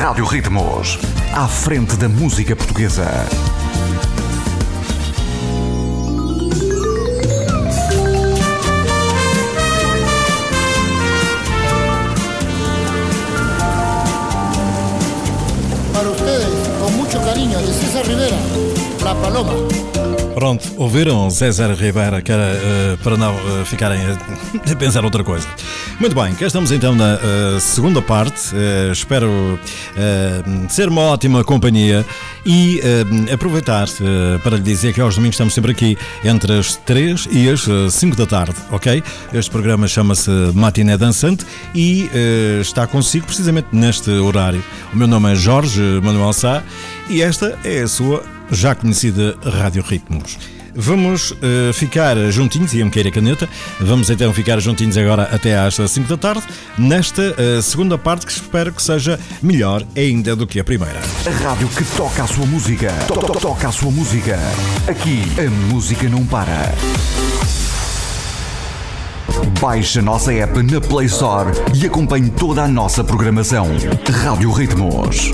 Rádio Ritmos. À frente da música portuguesa. Para ustedes, con mucho cariño, de César Rivera, La Paloma. Pronto, ouviram César Ribeira que era, uh, para não uh, ficarem a, a, pensar outra coisa. Muito bem, cá estamos então na uh, segunda parte. espero ser uma ótima companhia e aproveitar para lhe dizer que aos domingos estamos sempre aqui entre as 3 e as 5 da tarde, ok? Este programa chama-se Matiné Dançante e está consigo precisamente neste horário. O meu nome é Jorge Manuel Sá e esta é a sua já conhecida Rádio Ritmos. Vamos uh, ficar juntinhos, ia-me querer a caneta, vamos então ficar juntinhos agora até às 5 da tarde, nesta uh, segunda parte que espero que seja melhor ainda do que a primeira. A rádio que toca a sua música, to -to toca a sua música. Aqui a música não para. Baixe a nossa app na Play Store e acompanhe toda a nossa programação. Rádio Ritmos.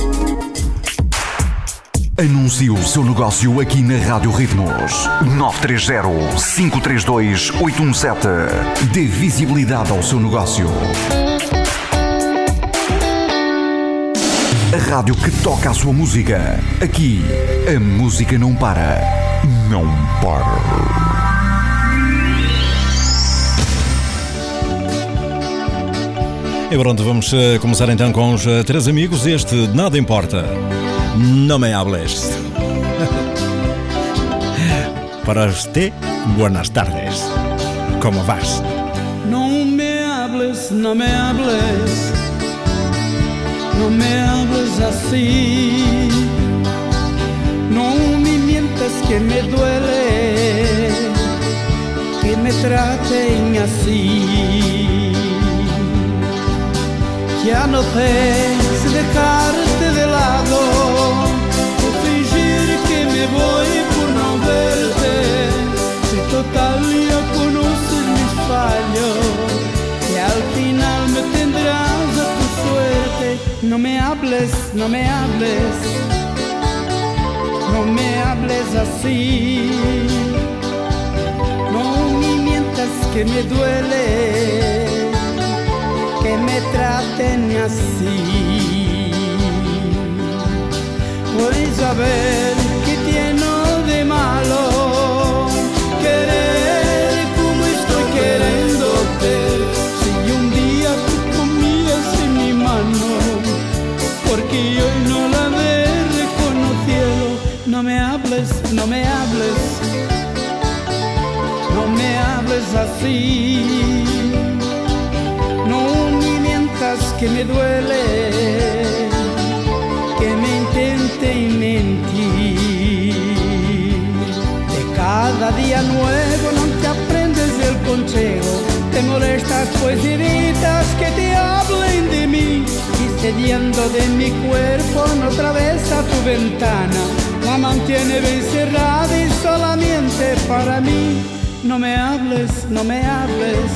Anuncie o seu negócio aqui na Rádio Ritmos. 930-532-817. Dê visibilidade ao seu negócio. A rádio que toca a sua música. Aqui, a música não para. Não para. E pronto, vamos uh, começar então com os uh, três amigos. Este Nada Importa. No me hables. Para usted, buenas tardes. ¿Cómo vas? No me hables, no me hables. No me hables así. No me mientas que me duele. Que me traten así. Ya no sé si dejarte de lado o fingir que me voy por no verte. Si total ya conoces mis fallos y al final me tendrás a tu suerte. No me hables, no me hables, no me hables así. No me mientas que me duele que me así. Puedes saber que tiene de malo querer como estoy queriéndote. Si un día tú comías en mi mano, porque yo no la he reconocido. No me hables, no me hables, no me hables así que me duele, que me intenten mentir. De cada día nuevo no te aprendes el consejo, te molestas pues evitas que te hablen de mí. Y cediendo de mi cuerpo no atraviesa tu ventana, la mantiene bien cerrada y solamente para mí. No me hables, no me hables,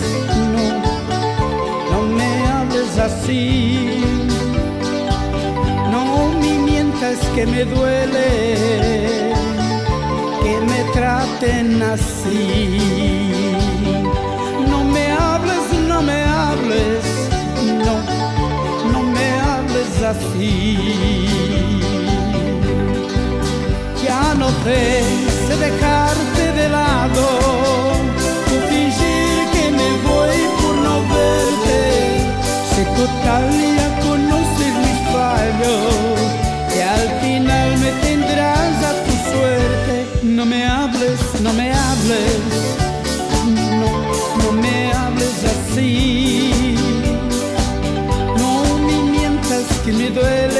No me mientas que me duele que me traten así. No me hables, no me hables, no, no me hables así. Ya no sé dejarte de lado, total ya conoces mis fallos y al final me tendrás a tu suerte. No me hables, no me hables, no, no me hables así. No me mientas que me duele,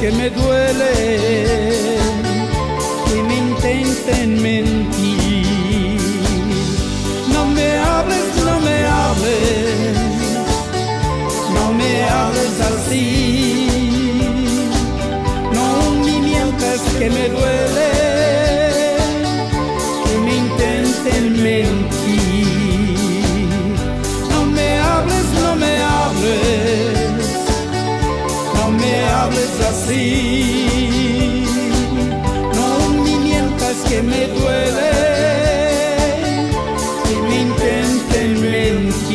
que me duele y me intenten mentir. No me hables, no me hables, no me hables así. No me mientas que me duele. Así. No me mientas que me duele. que me intenten mentir.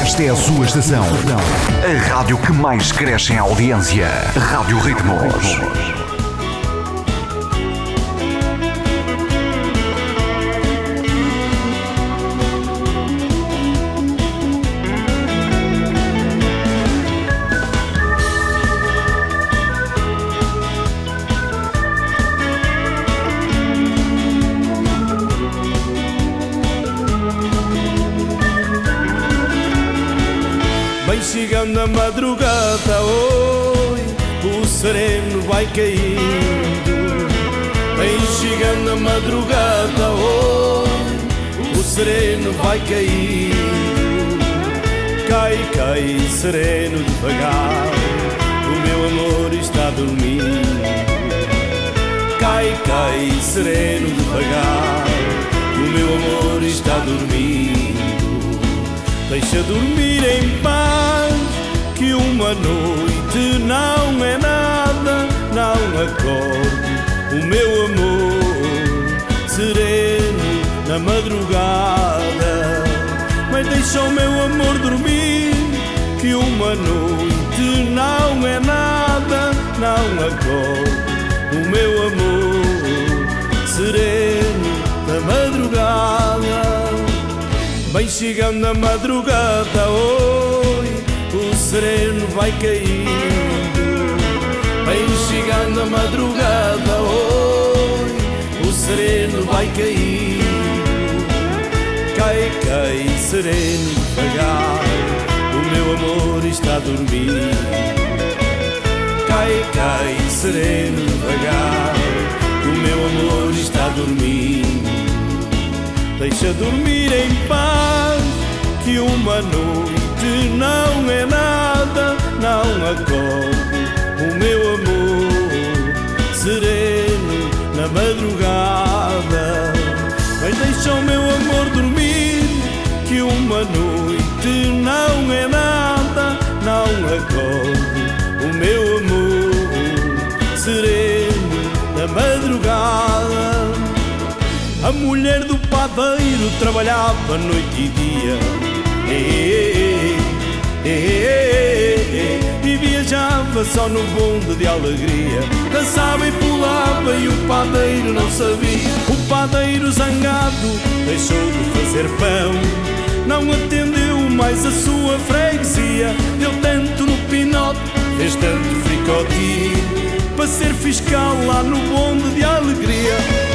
Esta é a sua estação. A rádio que mais cresce em audiência. Rádio Ritmos. Chegando a madrugada, oi, o sereno vai caindo. Vem chegando a madrugada, oi, o sereno vai caindo. Cai, cai, sereno devagar, o meu amor está dormindo. Cai, cai, sereno devagar, o meu amor está dormindo. Deixa dormir em paz, que uma noite não é nada, não acorde o meu amor sereno na madrugada. Mas deixa o meu amor dormir, que uma noite não é nada, não acorde o meu amor sereno na madrugada. Vem chegando a madrugada, oi, o sereno vai caindo. Vem chegando a madrugada, oi, o sereno vai caindo. Cai, cai, sereno devagar, o meu amor está a dormir. Cai, cai, sereno devagar, o meu amor está a dormir. Deixa dormir em paz, que uma noite não é nada, não acorde o meu amor sereno na madrugada. Mas deixa o meu amor dormir, que uma noite não é nada, não acorde o meu amor sereno na madrugada. A mulher do padeiro trabalhava noite e dia e viajava só no bonde de alegria. Dançava e pulava e o padeiro não sabia. O padeiro zangado deixou de fazer pão, não atendeu mais a sua freguesia. Deu tanto no pinote, fez tanto fricote para ser fiscal lá no bonde de alegria.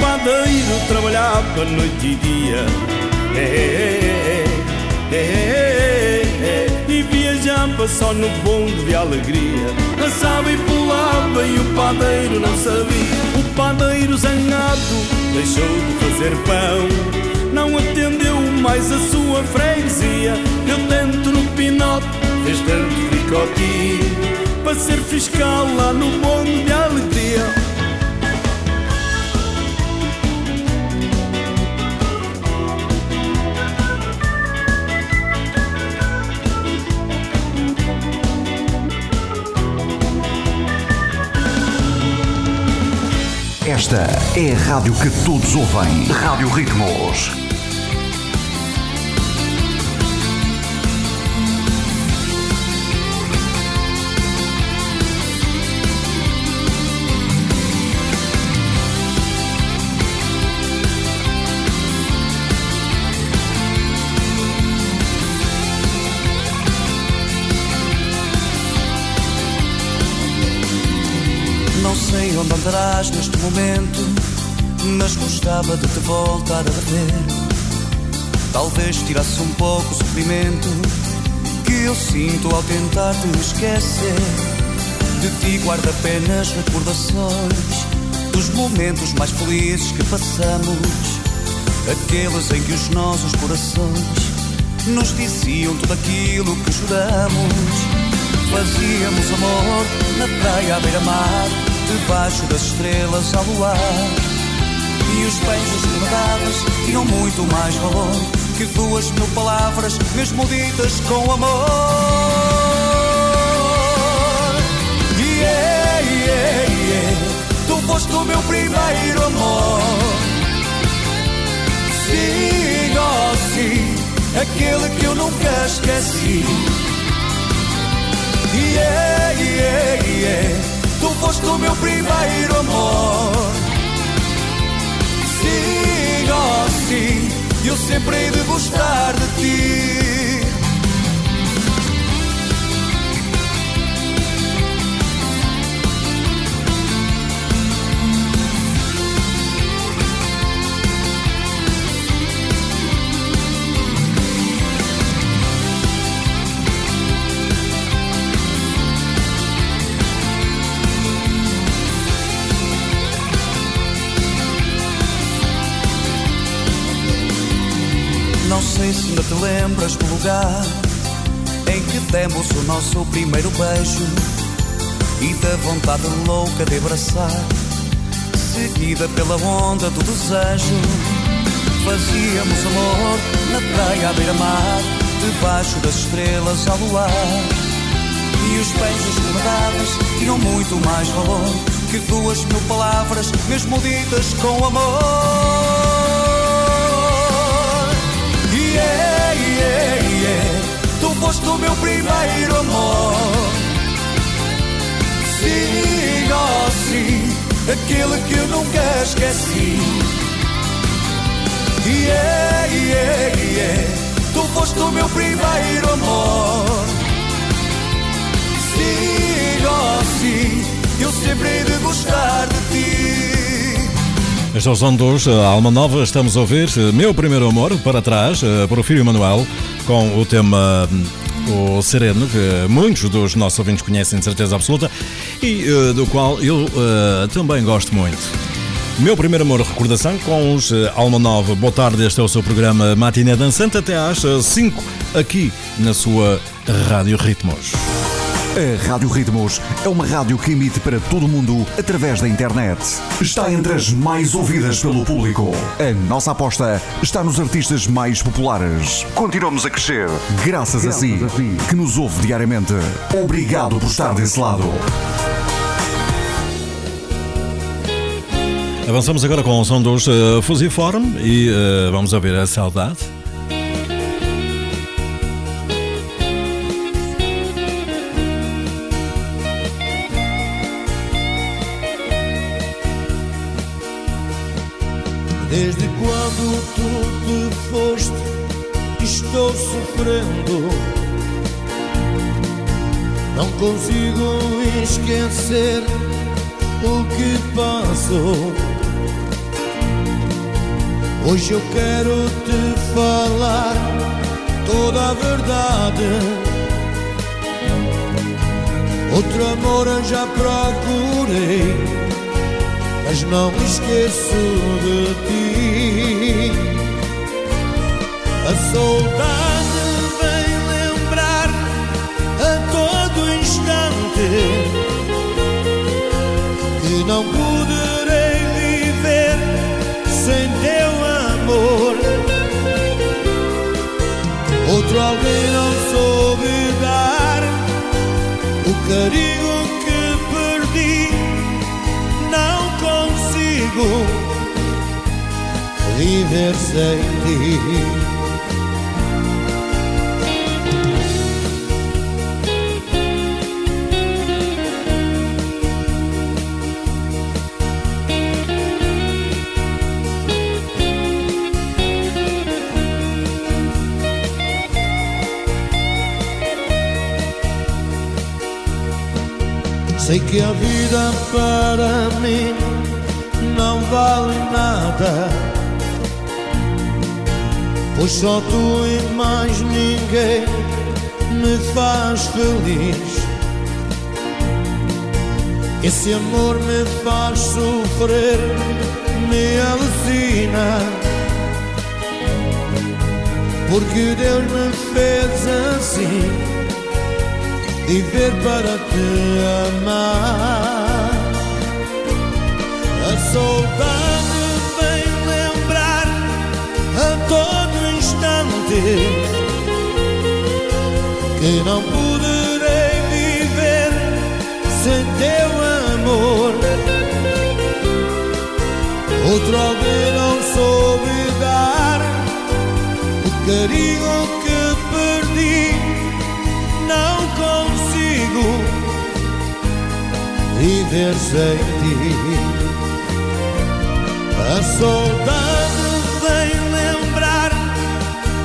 Padeiro trabalhava noite e dia. É, é, é, E viajava só no bonde de alegria. Dançava e pulava e o padeiro não sabia. O padeiro zangado deixou de fazer pão. Não atendeu mais a sua freguesia. Deu tanto no pinote, fez tanto picote Para ser fiscal lá no bonde de alegria Esta é a rádio que todos ouvem. Rádio Ritmos. Andarás neste momento, mas gostava de te voltar a ver. Talvez tirasse um pouco o sofrimento que eu sinto ao tentar te esquecer. De ti guardo apenas recordações dos momentos mais felizes que passamos. Aqueles em que os nossos corações nos diziam tudo aquilo que juramos. Fazíamos amor na praia à beira-mar, debaixo das estrelas ao luar. E os me davas tinham muito mais valor que duas mil palavras, mesmo ditas com amor. Yeah, yeah, yeah. Tu foste o meu primeiro amor. Sim, oh sim, aquele que eu nunca esqueci. Yeah, yeah, yeah. Foste o meu primeiro amor. Sim, sim, eu sempre hei de gostar de ti. Sei se ainda te lembras do lugar em que demos o nosso primeiro beijo e da vontade louca de abraçar, seguida pela onda do desejo. Fazíamos amor na praia à beira-mar, debaixo das estrelas ao luar. E os beijos que me davas tinham muito mais valor que duas mil palavras, mesmo ditas com amor. Yeah, yeah, yeah. Tu foste o meu primeiro amor. Sim, oh sim, aquele que eu nunca esqueci. Yeah, yeah, yeah. Tu foste o meu primeiro amor. Sim, oh sim, eu sempre hei de gostar de ti. Este é dos Alma Nova. Estamos a ouvir uh, Meu Primeiro Amor, para trás, uh, Porfírio Manuel, com o tema uh, O Sereno, que muitos dos nossos ouvintes conhecem de certeza absoluta e uh, do qual eu uh, também gosto muito. Meu primeiro amor, recordação com os Alma Nova. Boa tarde, este é o seu programa Matiné Dançante até às 5 aqui na sua Rádio Ritmos. A Rádio Ritmos é uma rádio que emite para todo o mundo através da internet. Está entre as mais ouvidas pelo público. A nossa aposta está nos artistas mais populares. Continuamos a crescer graças, a, si, que nos ouve diariamente. Obrigado por estar desse lado. Avançamos agora com o som dos uh, Fusiform e uh, vamos ouvir a saudade. Desde quando tu te foste, estou sofrendo. Não consigo esquecer o que passou. Hoje eu quero te falar toda a verdade. Outro amor eu já procurei mas não me esqueço de ti. A saudade vem lembrar a todo instante que não poderei viver sem teu amor. Outro alguém não soube dar o carinho que consigo viver sem ti. Sei que a vida para mim vale nada, pois só tu e mais ninguém me faz feliz. Esse amor me faz sofrer, me alucina. Porque Deus me fez assim, viver para te amar. A saudade vem lembrar a todo instante que não poderei viver sem teu amor. Outro alguém não soube dar o carinho que perdi, não consigo viver sem ti. A saudade vem lembrar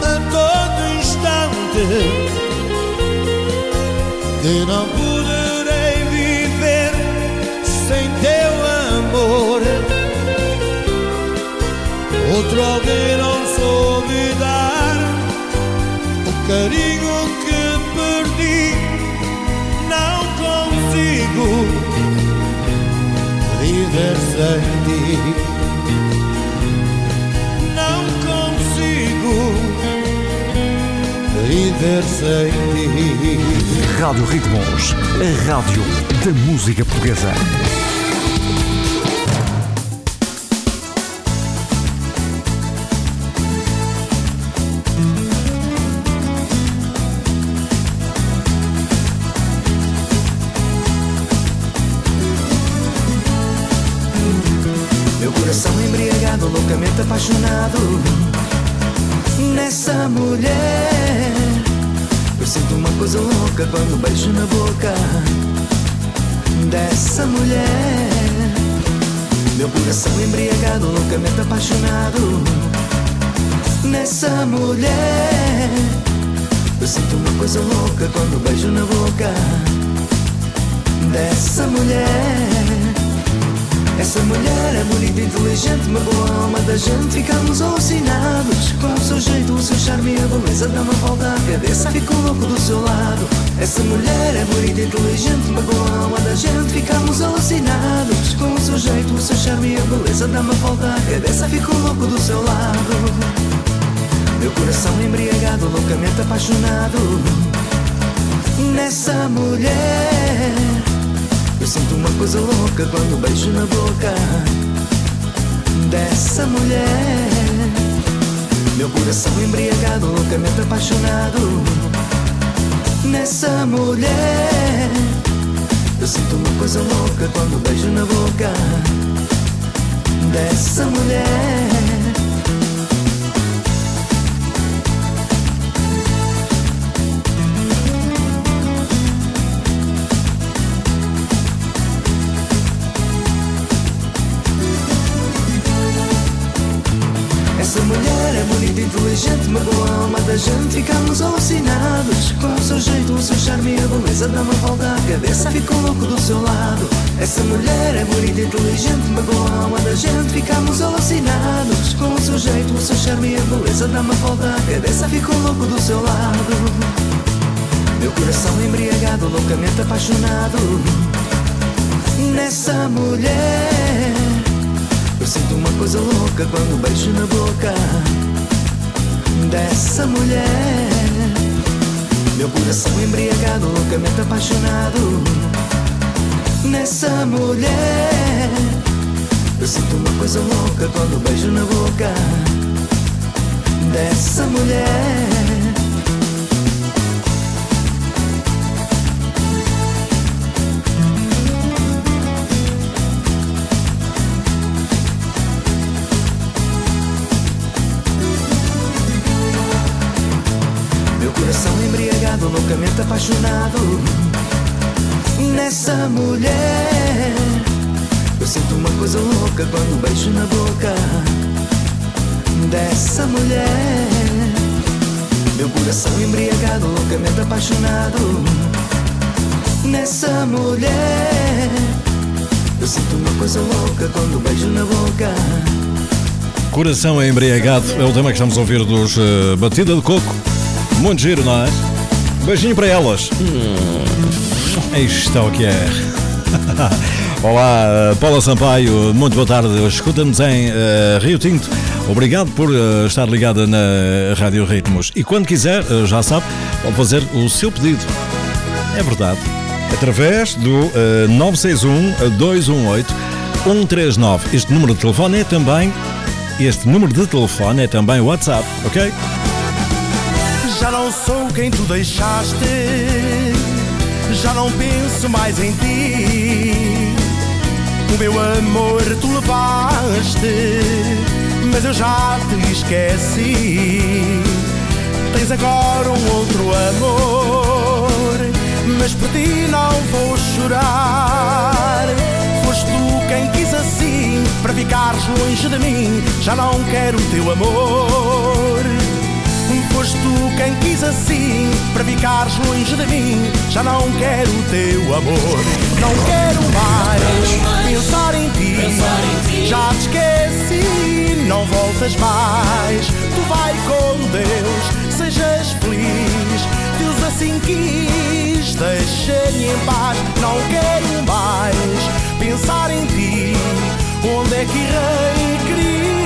a todo instante que não poderei viver sem teu amor. Outro alguém não soube dar o carinho que perdi, não consigo viver sem ti. Viver sem ti. Rádio Ritmos, a rádio da música portuguesa. Quando beijo na boca Dessa mulher. Meu coração embriagado, loucamente apaixonado Nessa mulher. Eu sinto uma coisa louca quando beijo na boca Dessa mulher. Essa mulher é bonita, inteligente, magoa a alma da gente. Ficamos alucinados com o seu jeito, o seu charme e a beleza Dá uma volta à cabeça, fico louco do seu lado Essa mulher é bonita, inteligente, magoa a alma da gente. Ficamos alucinados com o seu jeito, o seu charme e a beleza. Dá uma volta à cabeça, fico louco do seu lado. Meu coração embriagado, loucamente apaixonado. Nessa mulher eu sinto uma coisa louca quando beijo na boca dessa mulher. Meu coração embriagado, loucamente apaixonado nessa mulher. Eu sinto uma coisa louca quando beijo na boca dessa mulher. A gente Ficamos alucinados. Com o seu jeito, o seu charme a beleza Dá uma volta à cabeça, fico louco do seu lado. Essa mulher é bonita, inteligente, magoa a alma da gente. Ficamos alucinados. Com o seu jeito, o seu charme a beleza Dá uma volta à cabeça, fico louco do seu lado. Meu coração embriagado, loucamente apaixonado. Nessa mulher eu sinto uma coisa louca quando beijo na boca dessa mulher. Meu coração embriagado, loucamente apaixonado nessa mulher. Eu sinto uma coisa louca quando beijo na boca dessa mulher. Meu coração embriagado, loucamente apaixonado nessa mulher. Eu sinto uma coisa louca quando beijo na boca dessa mulher. Meu coração embriagado, loucamente apaixonado nessa mulher. Eu sinto uma coisa louca quando beijo na boca Coração embriagado é o tema que estamos a ouvir dos eh, Batida de Coco. Muito giro, não é? Beijinho para elas. Hum. Isto é o que é. Olá, Paula Sampaio, muito boa tarde. Escuta-nos em uh, Rio Tinto. Obrigado por uh, estar ligada na Rádio Ritmos. E quando quiser, uh, já sabe, pode fazer o seu pedido. É verdade. Através do 961-218-139. Este número de telefone é também. Este número de telefone é também WhatsApp, ok? Quem tu deixaste, já não penso mais em ti o meu amor tu levaste, mas eu já te esqueci. Tens agora um outro amor, mas por ti não vou chorar. Foste tu quem quis assim, para ficares longe de mim. Já não quero o teu amor. Assim, para ficares longe de mim. Já não quero o teu amor. Não quero mais pensar em ti. Já te esqueci, não voltas mais. Tu vai com Deus, sejas feliz. Deus assim quis, deixa-me em paz. Não quero mais pensar em ti. Onde é que irei? Queria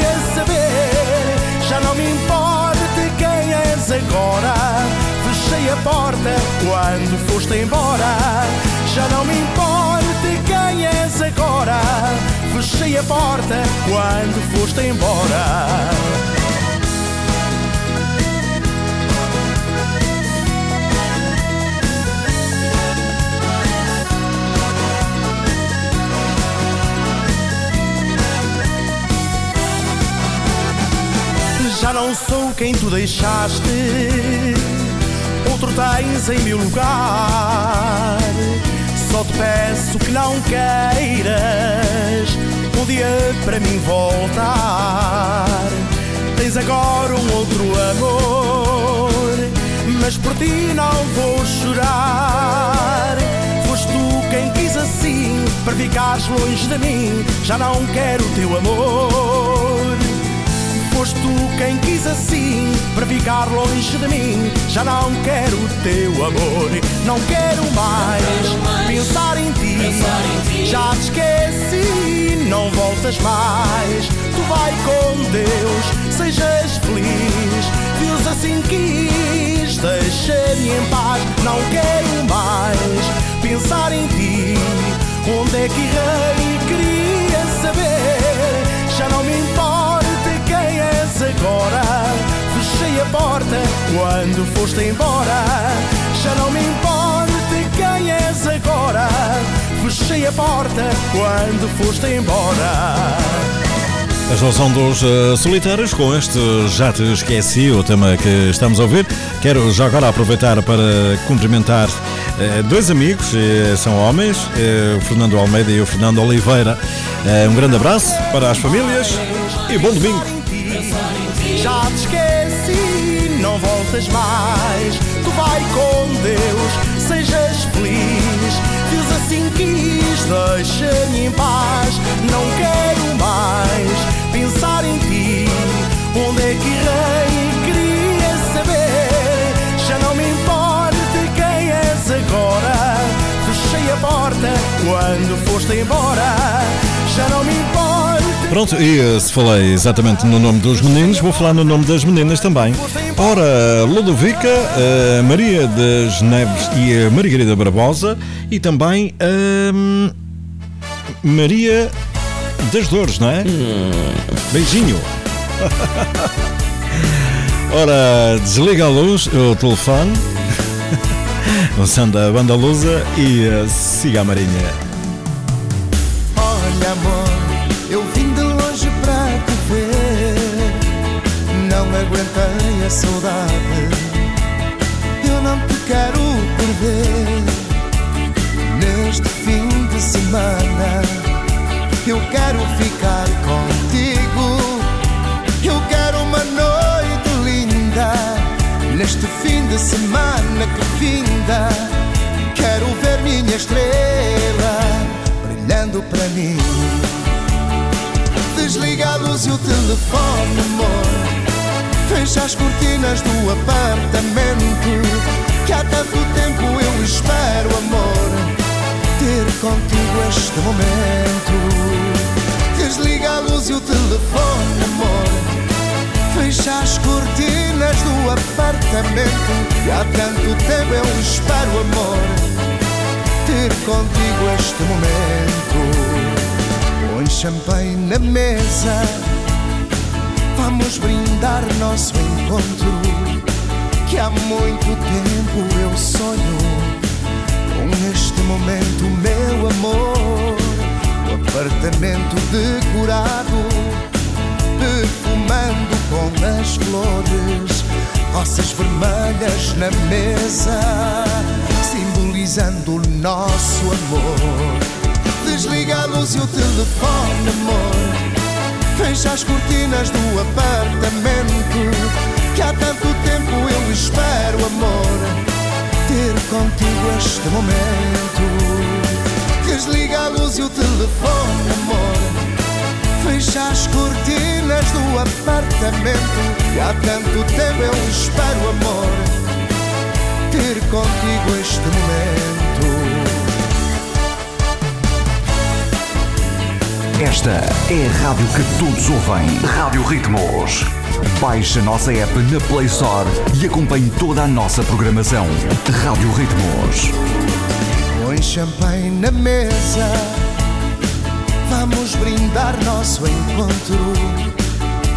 agora. Fechei a porta quando foste embora. Já não me importa quem és agora. Fechei a porta quando foste embora. Já não sou quem tu deixaste, outro tens em meu lugar. Só te peço que não queiras um dia para mim voltar. Tens agora um outro amor, mas por ti não vou chorar. Foste tu quem quis assim, para ficares longe de mim. Já não quero o teu amor. Foste tu quem quis assim, para ficar longe de mim. Já não quero o teu amor, não quero mais, pensar, em ti. Já te esqueci, não voltas mais. Tu vai com Deus, sejas feliz. Deus assim quis, deixa-me em paz. Não quero mais pensar em ti. Onde é que irei? Queria quando foste embora. Já não me importa quem és agora. Fechei a porta quando foste embora. A solução dos uh, solitários com este Já Te Esqueci, o tema que estamos a ouvir. Quero já agora aproveitar para cumprimentar uh, dois amigos, uh, são homens, o Fernando Almeida e o Fernando Oliveira. um grande abraço para as famílias e bom domingo. Já te esqueci, não voltas mais. Tu vai com Deus, sejas feliz. Deus assim quis, deixa-me em paz. Não quero mais pensar em ti. Onde é que irei? Queria saber. Já não me importa quem és agora. Fechei a porta quando foste embora. Já não me importa Pronto, e eh, se falei exatamente no nome dos meninos, vou falar no nome das meninas também. Ora, Ludovica, uh, Maria das Neves e a Margarida Barbosa e também a uh, Maria das Dores, não é? Hum. Beijinho. Ora, desliga a luz, o telefone, o som da banda lusa e uh, siga a Marinha. Olha, amor. Aguentei a saudade. Eu não te quero perder neste fim de semana. Eu quero ficar contigo. Eu quero uma noite linda neste fim de semana que finda. Quero ver minha estrela brilhando para mim. Desliga a luz e o telefone, amor. Fecha as cortinas do apartamento Que há tanto tempo eu espero, amor Ter contigo este momento. Desliga a luz e o telefone, amor. Fecha as cortinas do apartamento. E há tanto tempo eu espero, amor, ter contigo este momento. Põe champanhe na mesa. Vamos brindar nosso encontro. Que há muito tempo eu sonho com este momento, meu amor. O apartamento decorado, perfumando com as flores, roças vermelhas na mesa, simbolizando o nosso amor. Desliga a luz e o telefone, amor. Fecha as cortinas do apartamento. Que há tanto tempo eu espero, amor. Ter contigo este momento. Desliga a luz e o telefone, amor. Fecha as cortinas do apartamento. Que há tanto tempo eu espero, amor. Ter contigo este momento. Esta é a rádio que todos ouvem. Rádio Ritmos. Baixe a nossa app na Play Store e acompanhe toda a nossa programação. Rádio Ritmos. Põe champanhe na mesa. Vamos brindar nosso encontro.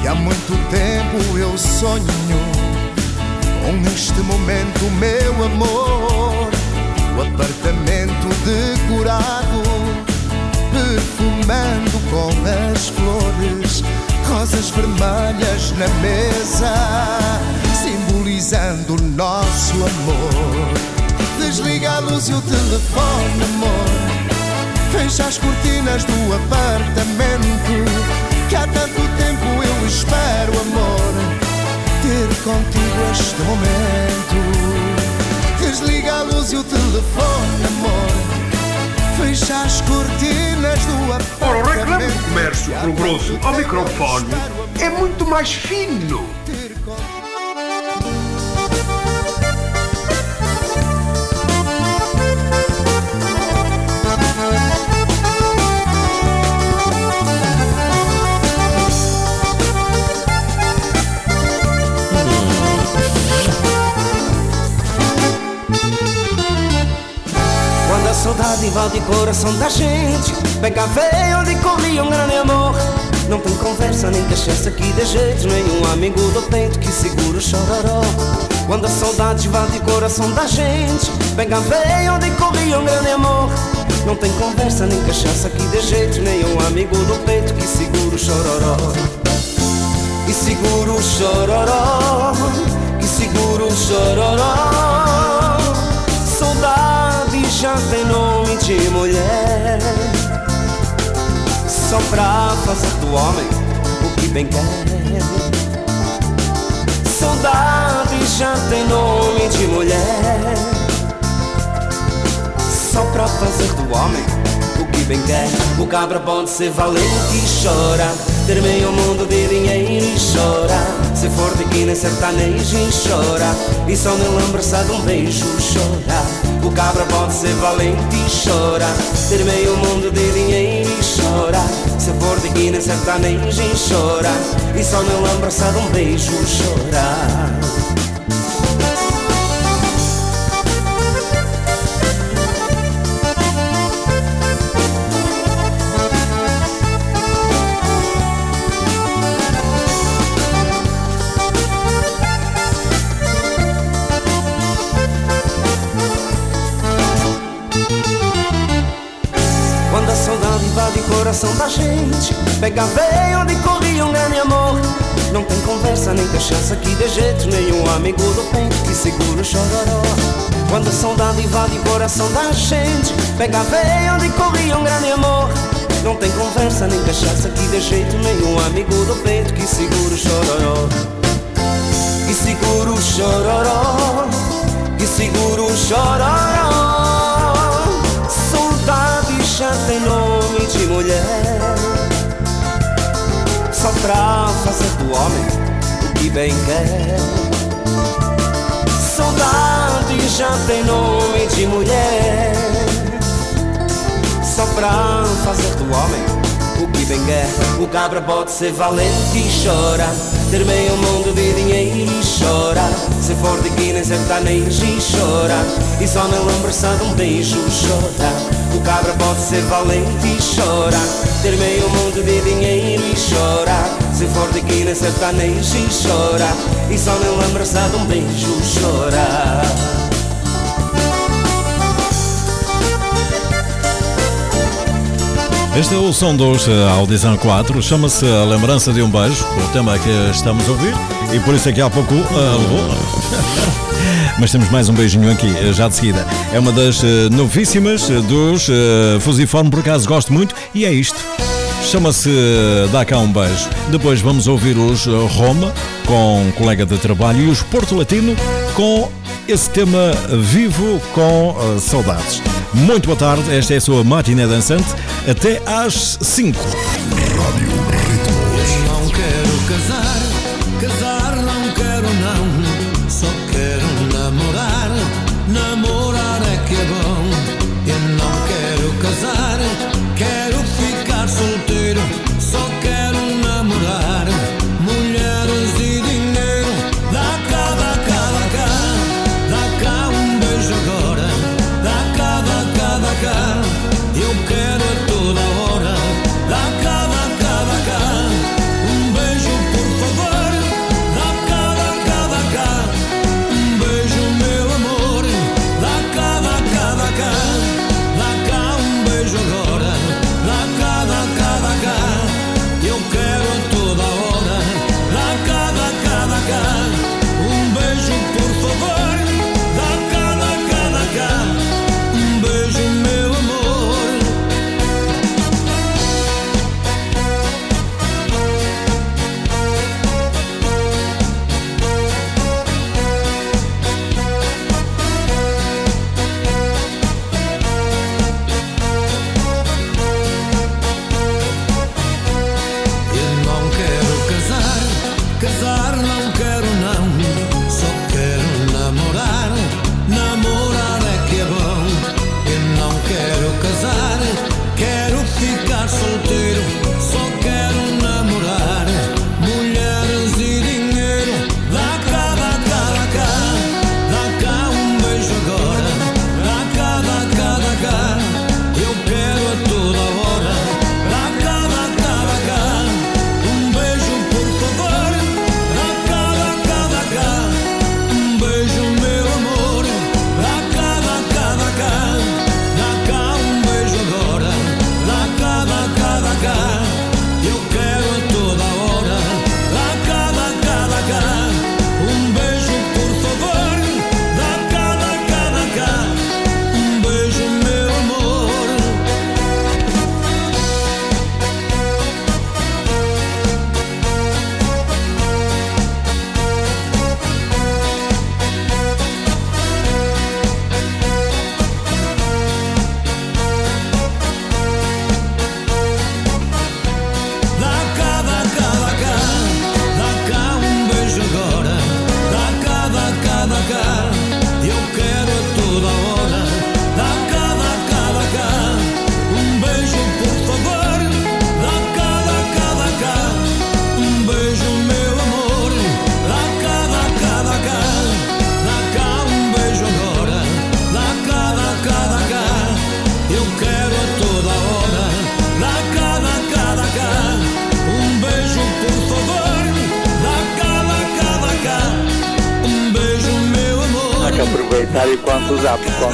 Que há muito tempo eu sonho com este momento, meu amor. O apartamento decorado perfumando com as flores, rosas vermelhas na mesa, simbolizando o nosso amor. Desliga a luz e o telefone, amor. Fecha as cortinas do apartamento, que há tanto tempo eu espero, amor, ter contigo este momento. Desliga a luz e o telefone, amor. Fecha as cortinas do apartamento. Ora, o reclame do comércio pelo grosso ao microfone é muito mais fino. Saudade invade o coração da gente. Pega veio onde corria um grande amor. Não tem conversa nem cachaça aqui de jeito Nenhum. Amigo do peito que segura o chororó. Quando a saudade invade o coração da gente. Pega veio onde corria um grande amor. Não tem conversa nem cachaça aqui de jeito Nenhum. Amigo do peito que segura o chororó. E segura o chororó. Que segura o chororó já tem nome de mulher. Só pra fazer do homem o que bem quer. Saudade já tem nome de mulher. Só pra fazer do homem bem quer O cabra pode ser valente e chora. Ter meio mundo de dinheiro e chora. Se for de Guiné sertanejo e chora. E só não lembra-se de um beijo chora O cabra pode ser valente e chora. Ter meio mundo de dinheiro e chora. Se for de Guiné sertanejo e chora. E só não lembra-se de um beijo chora coração da gente. Pega veio onde corria um grande amor? Não tem conversa nem cachaça aqui de jeito Nenhum. Amigo do peito que segura o chororó. Quando a saudade invade o coração da gente Pega veio onde corria um grande amor? Não tem conversa nem cachaça aqui de jeito Nenhum. Amigo do peito que segura o chororó. Que segura o chororó. Que segura o chororó. Saudade já tem nome mulher. Só pra fazer do homem o que bem quer. Saudade já tem nome de mulher. Só para fazer do homem que vem guerra. O cabra pode ser valente e chora, ter meio mundo de dinheiro e chora. Se for de Guiné, sertanejo e chora, e só na lembrança de um beijo chora. O cabra pode ser valente e chora, ter meio mundo de dinheiro e chora. Se for de Guiné, sertanejo e chora, e só na lembrança de um beijo chora. Este é o som dos Audição 4, chama-se A Lembrança de um Beijo, o tema que estamos a ouvir, e por isso aqui há pouco uh. Mas temos mais um beijinho aqui, eh, já de seguida. É uma das uh, novíssimas dos uh, Fusiforme, por acaso gosto muito, e é isto. Chama-se Dá cá um beijo. Depois vamos ouvir os Roma, com um colega de trabalho, e os Porto Latino, com esse tema vivo com uh, saudades. Muito boa tarde, esta é a sua matiné dançante, até às 5. Rádio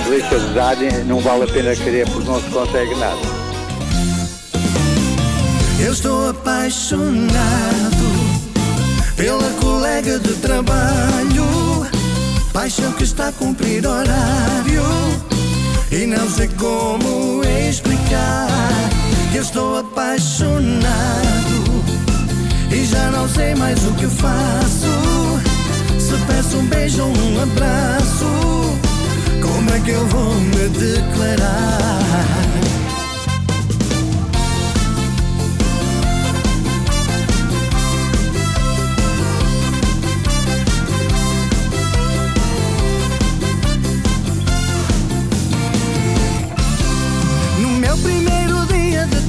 deixa de usar não vale a pena querer porque não se consegue nada. Eu estou apaixonado pela colega de trabalho, paixão que está a cumprir horário e não sei como explicar eu estou apaixonado e já não sei mais o que faço. Se peço um beijo ou um abraço, como é que eu vou me declarar? No meu primeiro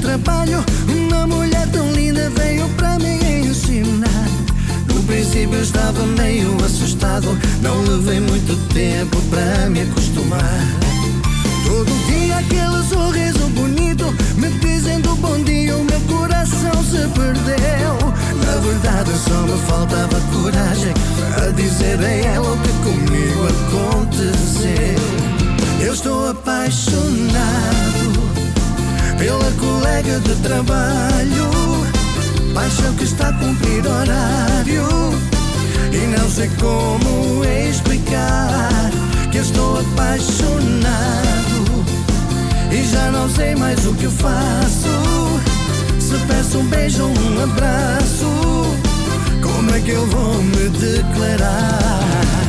trabalho, uma mulher tão linda veio para me ensinar. No princípio estava meio assustado, não levei muito tempo para me acostumar. Todo dia aquele sorriso bonito, me dizendo bom dia, o meu coração se perdeu. Na verdade só me faltava coragem para dizer a ela o que comigo aconteceu. Eu estou apaixonado pela colega de trabalho, paixão que está a cumprir horário e não sei como explicar que estou apaixonado e já não sei mais o que faço. Se peço um beijo um abraço, como é que eu vou me declarar?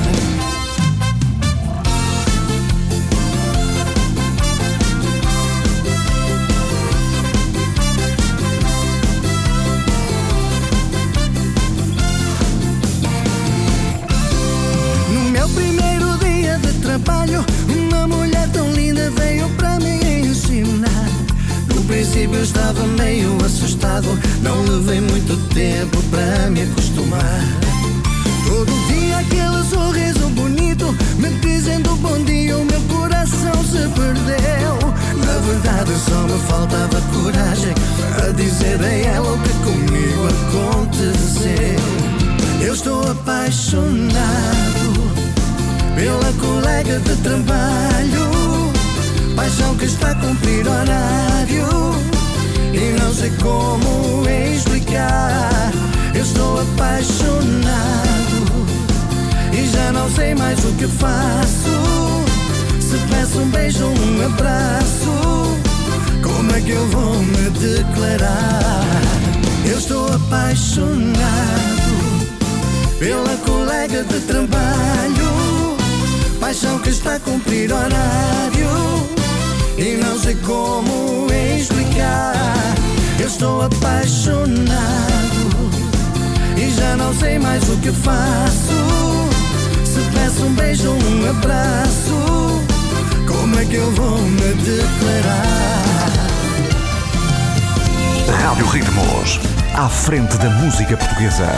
Princípio estava meio assustado, não levei muito tempo para me acostumar. Todo dia aquele sorriso bonito, me dizendo bom dia, o meu coração se perdeu. Na verdade só me faltava coragem para dizer a ela o que comigo aconteceu. Eu estou apaixonado pela colega de trabalho, paixão que está a cumprir horário e não sei como explicar. Eu estou apaixonado e já não sei mais o que faço. Se peço um beijo um abraço, como é que eu vou me declarar? Eu estou apaixonado pela colega de trabalho, paixão que está a cumprir horário e não sei como explicar. Eu estou apaixonado e já não sei mais o que faço. Se peço um beijo um abraço, como é que eu vou me declarar? Rádio Ritmos, à frente da música portuguesa.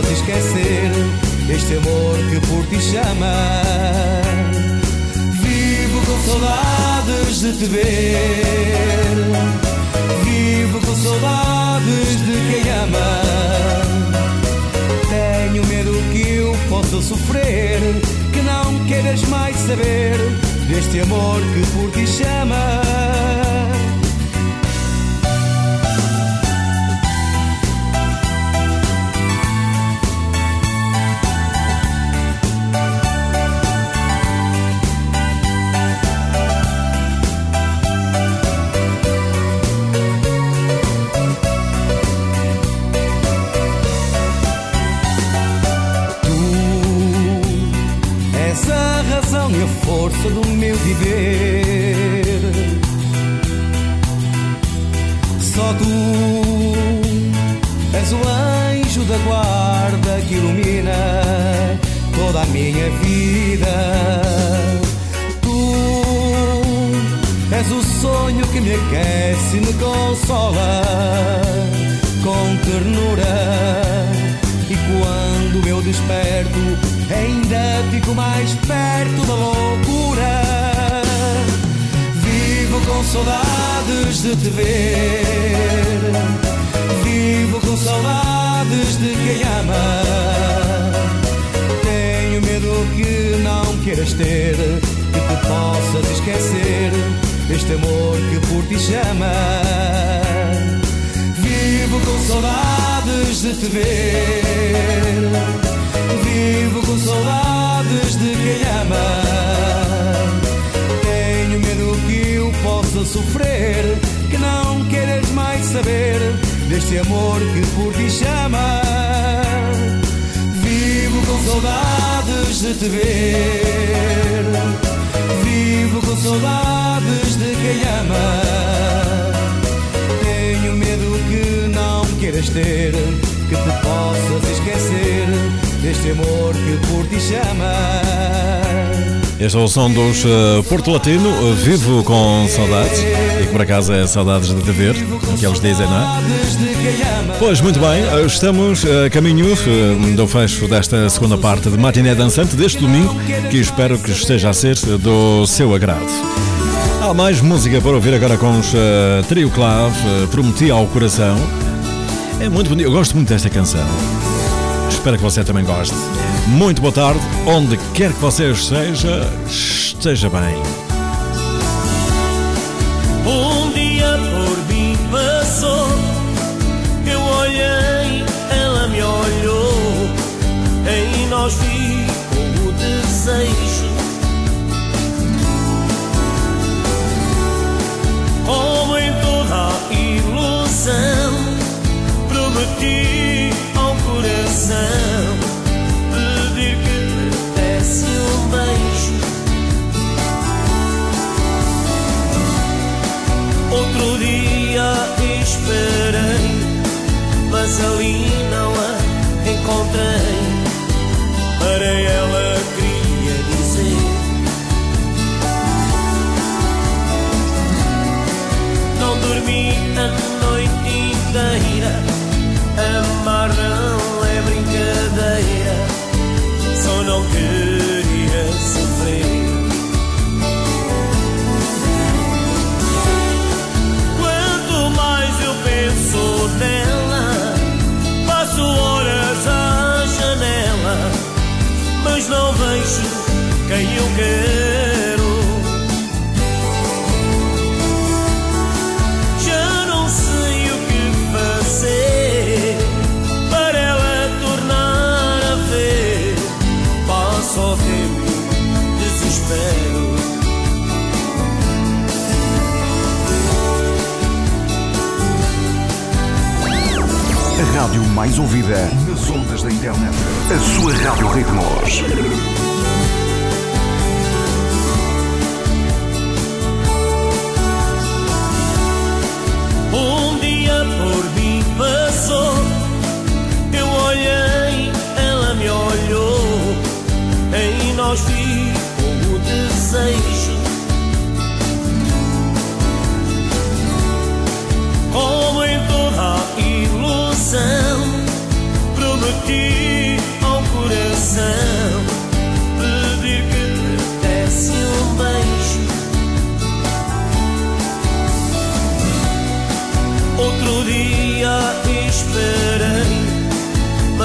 Possas esquecer este amor que por ti chama. Vivo com saudades de te ver. Vivo com saudades de quem ama. Tenho medo que eu possa sofrer, que não queiras mais saber deste amor que por ti chama. Do meu viver. Só tu és o anjo da guarda que ilumina toda a minha vida. Tu és o sonho que me aquece e me consola com ternura. Quando eu desperto, ainda fico mais perto da loucura. Vivo com saudades de te ver. Vivo com saudades de quem ama. Tenho medo que não queiras ter que que possas esquecer este amor que por ti chama. Vivo com saudades de te ver. Vivo com saudades de quem ama possa sofrer, que não queres mais saber deste amor que por ti chama. Vivo com saudades de te ver, vivo com saudades de quem ama. Queiras ter, que te possas esquecer deste amor que por ti chama. Este é o som dos uh, Porto Latino, uh, vivo com saudades. E que por acaso é saudades de te ver, o que eles dizem, não é? Pois, muito bem, uh, estamos a caminho do fecho desta segunda parte de Matiné Dançante deste domingo, que espero que esteja a ser do seu agrado. Há mais música para ouvir agora com os Trio Clave, Prometi ao Coração. É muito bonito, eu gosto muito desta canção. Espero que você também goste. Muito boa tarde, onde quer que você esteja, esteja bem. Um dia por mim passou, eu olhei, ela me olhou, em nós ficou o desejo. Coração Outro dia esperei, mas ali não a encontrei. Mais ouvida nas ondas da internet. A sua Rádio Ritmos.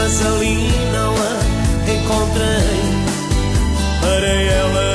Mas ali não a encontrei. Para ela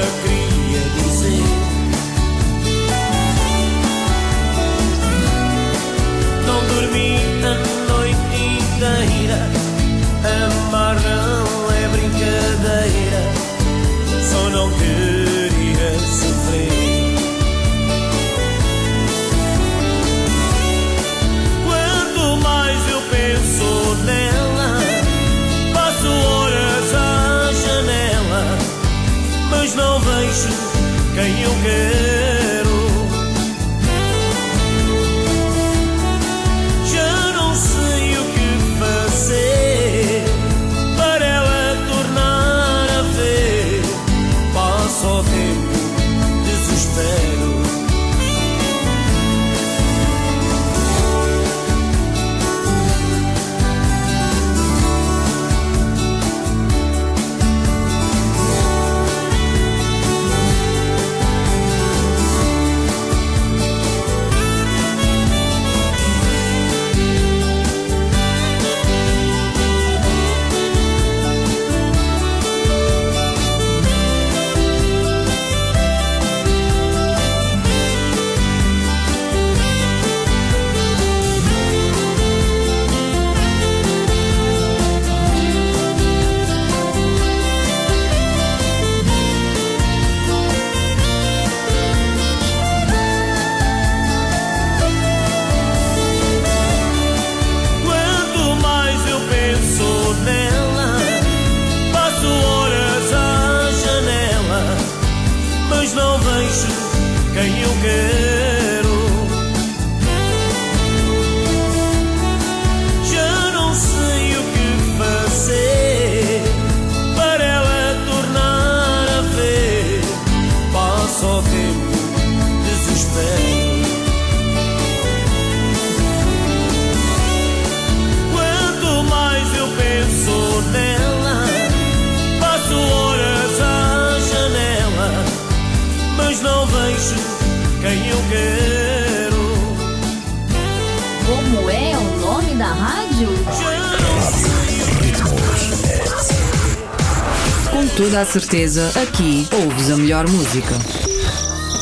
toda a certeza, aqui ouves a melhor música.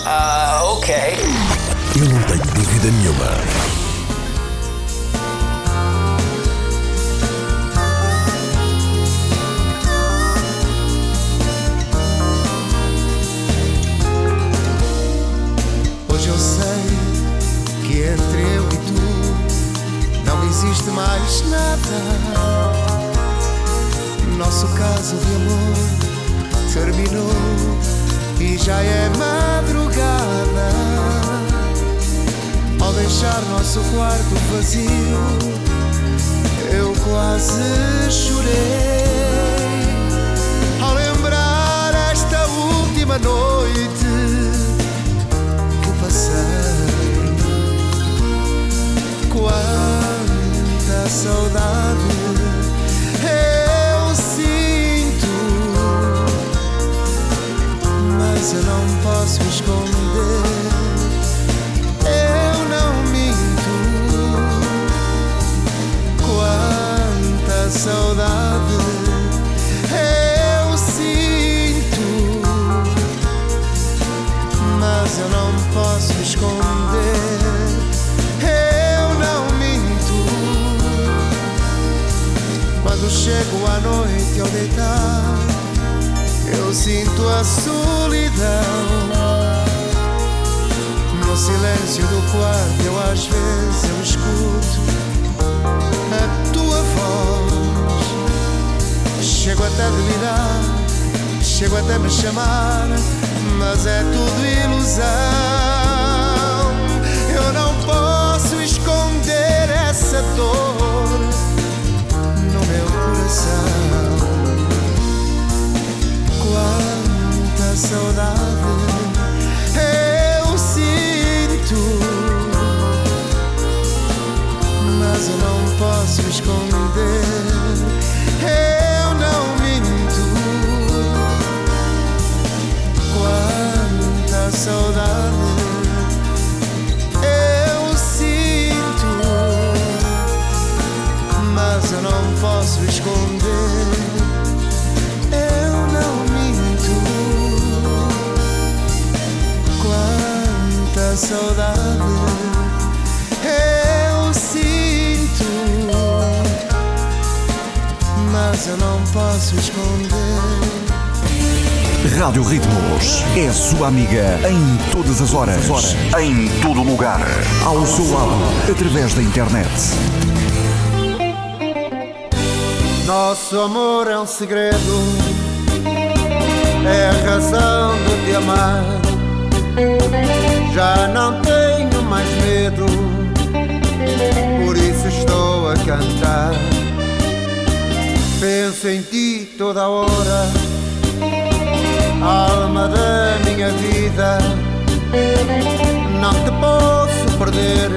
Ah, ok. Eu não tenho dúvida nenhuma. Quarto vazio, eu quase chorei. Ao lembrar esta última noite que passei, quanta saudade eu sinto, mas eu não posso esconder. Ao deitar, eu sinto a solidão. No silêncio do quarto, eu às vezes eu escuto a tua voz. Chego até a duvidar, chego até me chamar, mas é tudo ilusão. Eu não posso esconder essa dor no meu coração. Quanta saudade eu sinto, mas eu não posso esconder. Eu não minto. Quanta saudade eu sinto, mas eu não posso esconder. Saudade eu sinto, mas eu não posso esconder. Rádio Ritmos é sua amiga em todas as horas, em todo lugar, ao seu lado, através da internet. Nosso amor é um segredo, é a razão de te amar. Já não tenho mais medo, por isso estou a cantar. Penso em ti toda hora, alma da minha vida. Não te posso perder,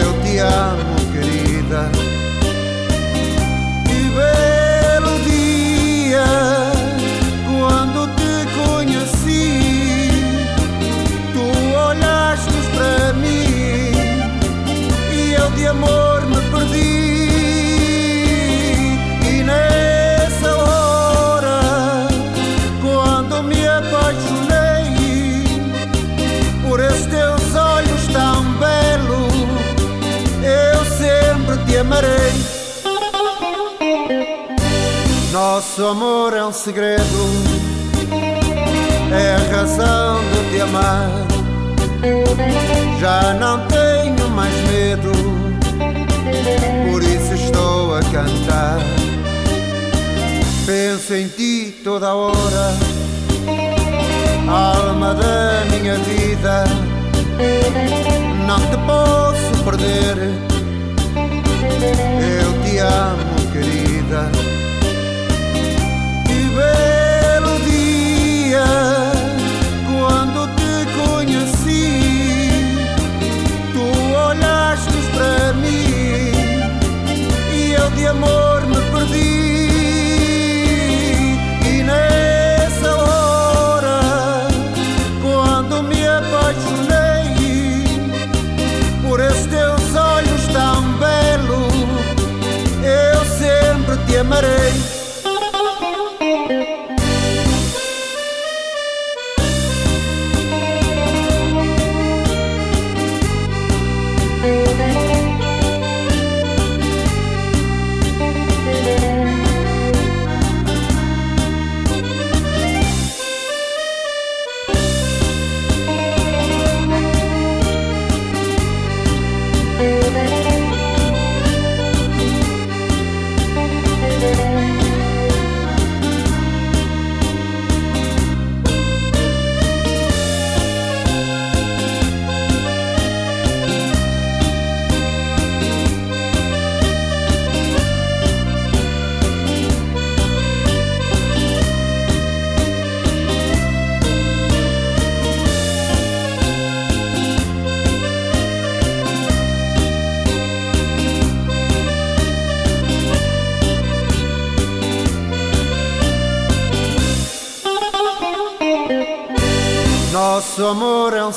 eu te amo, querida. Nosso amor é um segredo, é a razão de te amar. Já não tenho mais medo, por isso estou a cantar. Penso em ti toda hora, alma da minha vida. Não te posso perder, amo, querida.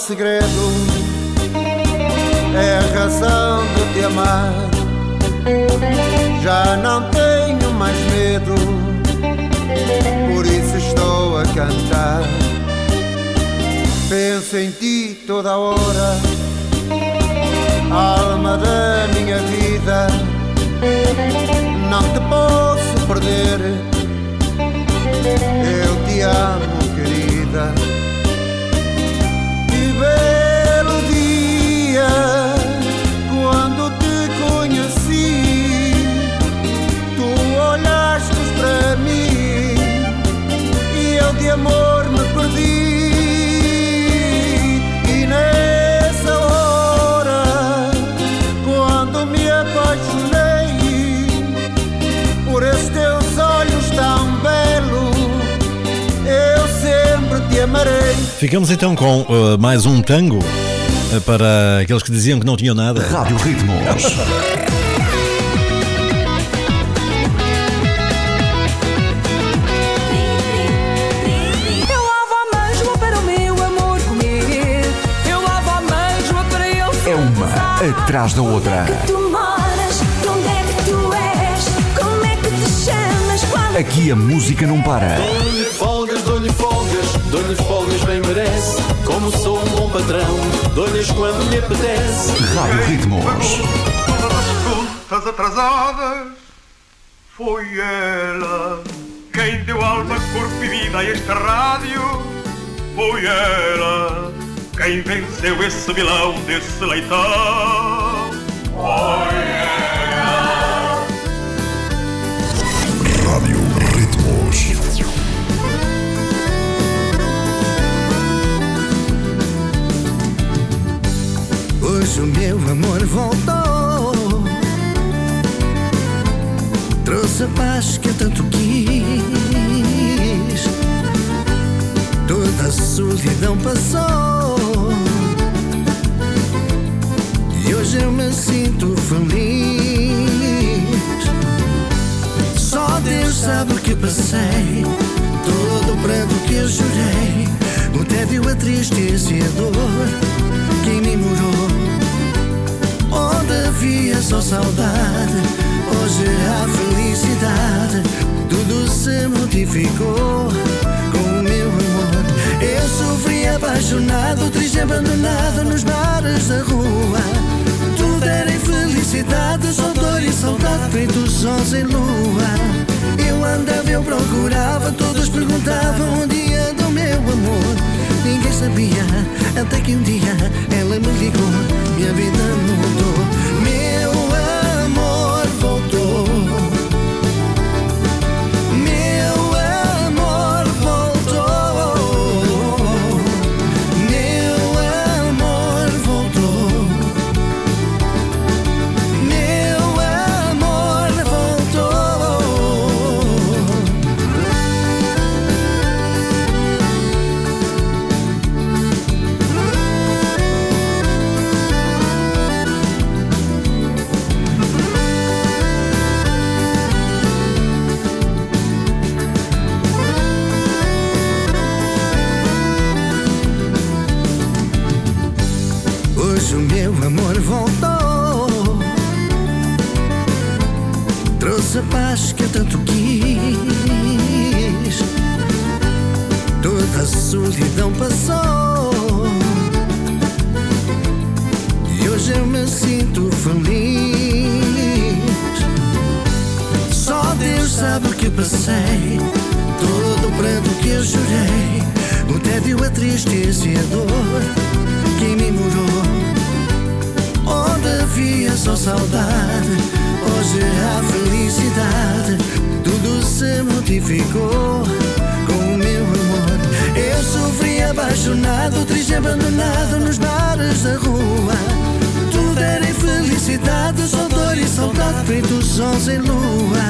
Segredo, amor me perdi. E nessa hora, quando me apaixonei por esses teus olhos tão belos, eu sempre te amarei. Ficamos então com uh, mais um tango uh, para aqueles que diziam que não tinham nada. Rádio Ritmos. te chamas? Quando Aqui a música não para. Dou-lhe folgas, dou-lhe folgas, dou-lhe folgas bem merece. Como sou um bom patrão, dou-lhes quando lhe apetece. Rádio Ritmos. Todas as contas atrasadas Foi ela Quem deu alma, corpo e vida a este rádio Foi ela Quem venceu esse vilão desse leitão. Ela Rádio Ritmos. Hoje o meu amor voltou. Trouxe a paz que eu tanto quis. Toda a solidão passou eu me sinto feliz. Só Deus sabe o que passei Todo o pranto que eu jurei. O tédio, a tristeza e a dor Quem me morou. Onde havia só saudade Hoje há felicidade. Tudo se modificou Com o meu amor. Eu sofri apaixonado Triste abandonado Nos bares da rua infelicidade Só dor e saudade Feitos sós em lua. Eu andava, eu procurava Todos perguntavam onde anda o meu amor. Ninguém sabia Até que um dia ela me ligou Minha vida mudou passou abandonado Nos bares da rua. Tudo era infelicidade Só dor e saudade Feitos sós em lua.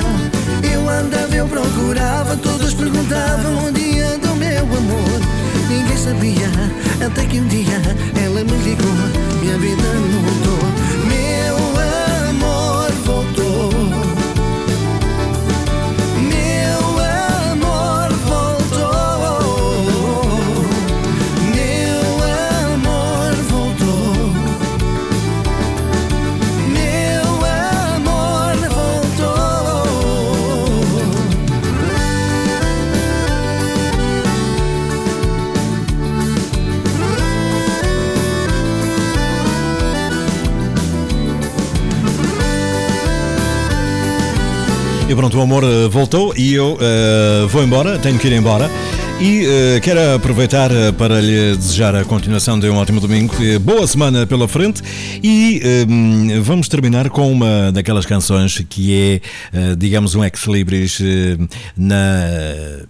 Eu andava, eu procurava Todos perguntavam onde anda o meu amor. Ninguém sabia Até que um dia ela me ligou Minha vida mudou E pronto, o amor eh, voltou e eu eh, vou embora, tenho que ir embora. E eh, quero aproveitar para lhe desejar a continuação de um ótimo domingo, boa semana pela frente e eh, vamos terminar com uma daquelas canções que é, digamos, um ex-libris na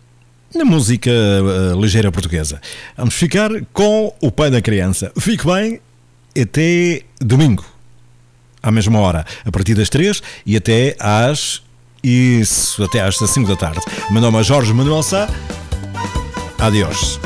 na música eh, ligeira portuguesa. Vamos ficar com o pai da criança. Fique bem, até domingo, à mesma hora, a partir das 3 e até às. Isso, até às 5 da tarde. Meu nome é Jorge Manuel Sá. Adiós.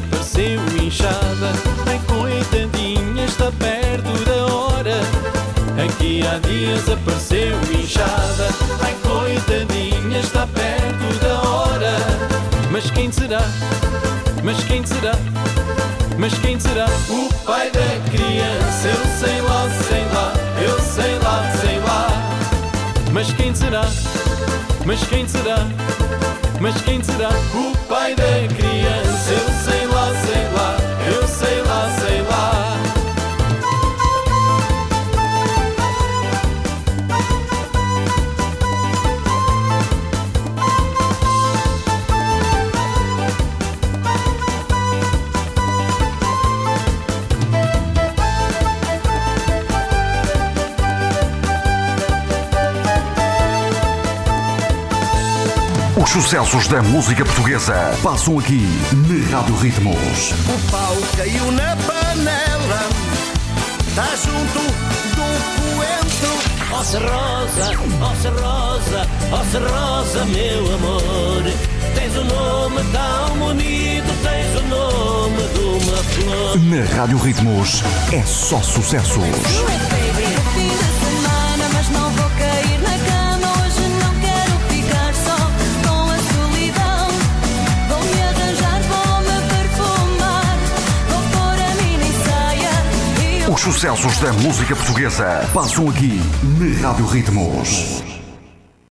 Apareceu inchada Ai coitadinha está perto da hora Aqui há dias apareceu inchada Ai coitadinha está perto da hora Mas quem será? Mas quem será? Mas quem será? O pai da criança Eu sei lá, sei lá Eu sei lá, sei lá Mas quem será? Mas quem será? Mas quem será? O pai da criança Eu sei Os sucessos da música portuguesa passam aqui na Rádio Ritmos. O pau caiu na panela, tá junto do coentro. Ossa Rosa, Ossa Rosa, Ossa Rosa, meu amor. Tens um nome tão bonito, tens o nome de uma flor. Na Rádio Ritmos é só sucessos. Sucessos da música portuguesa passam aqui na Rádio Ritmos.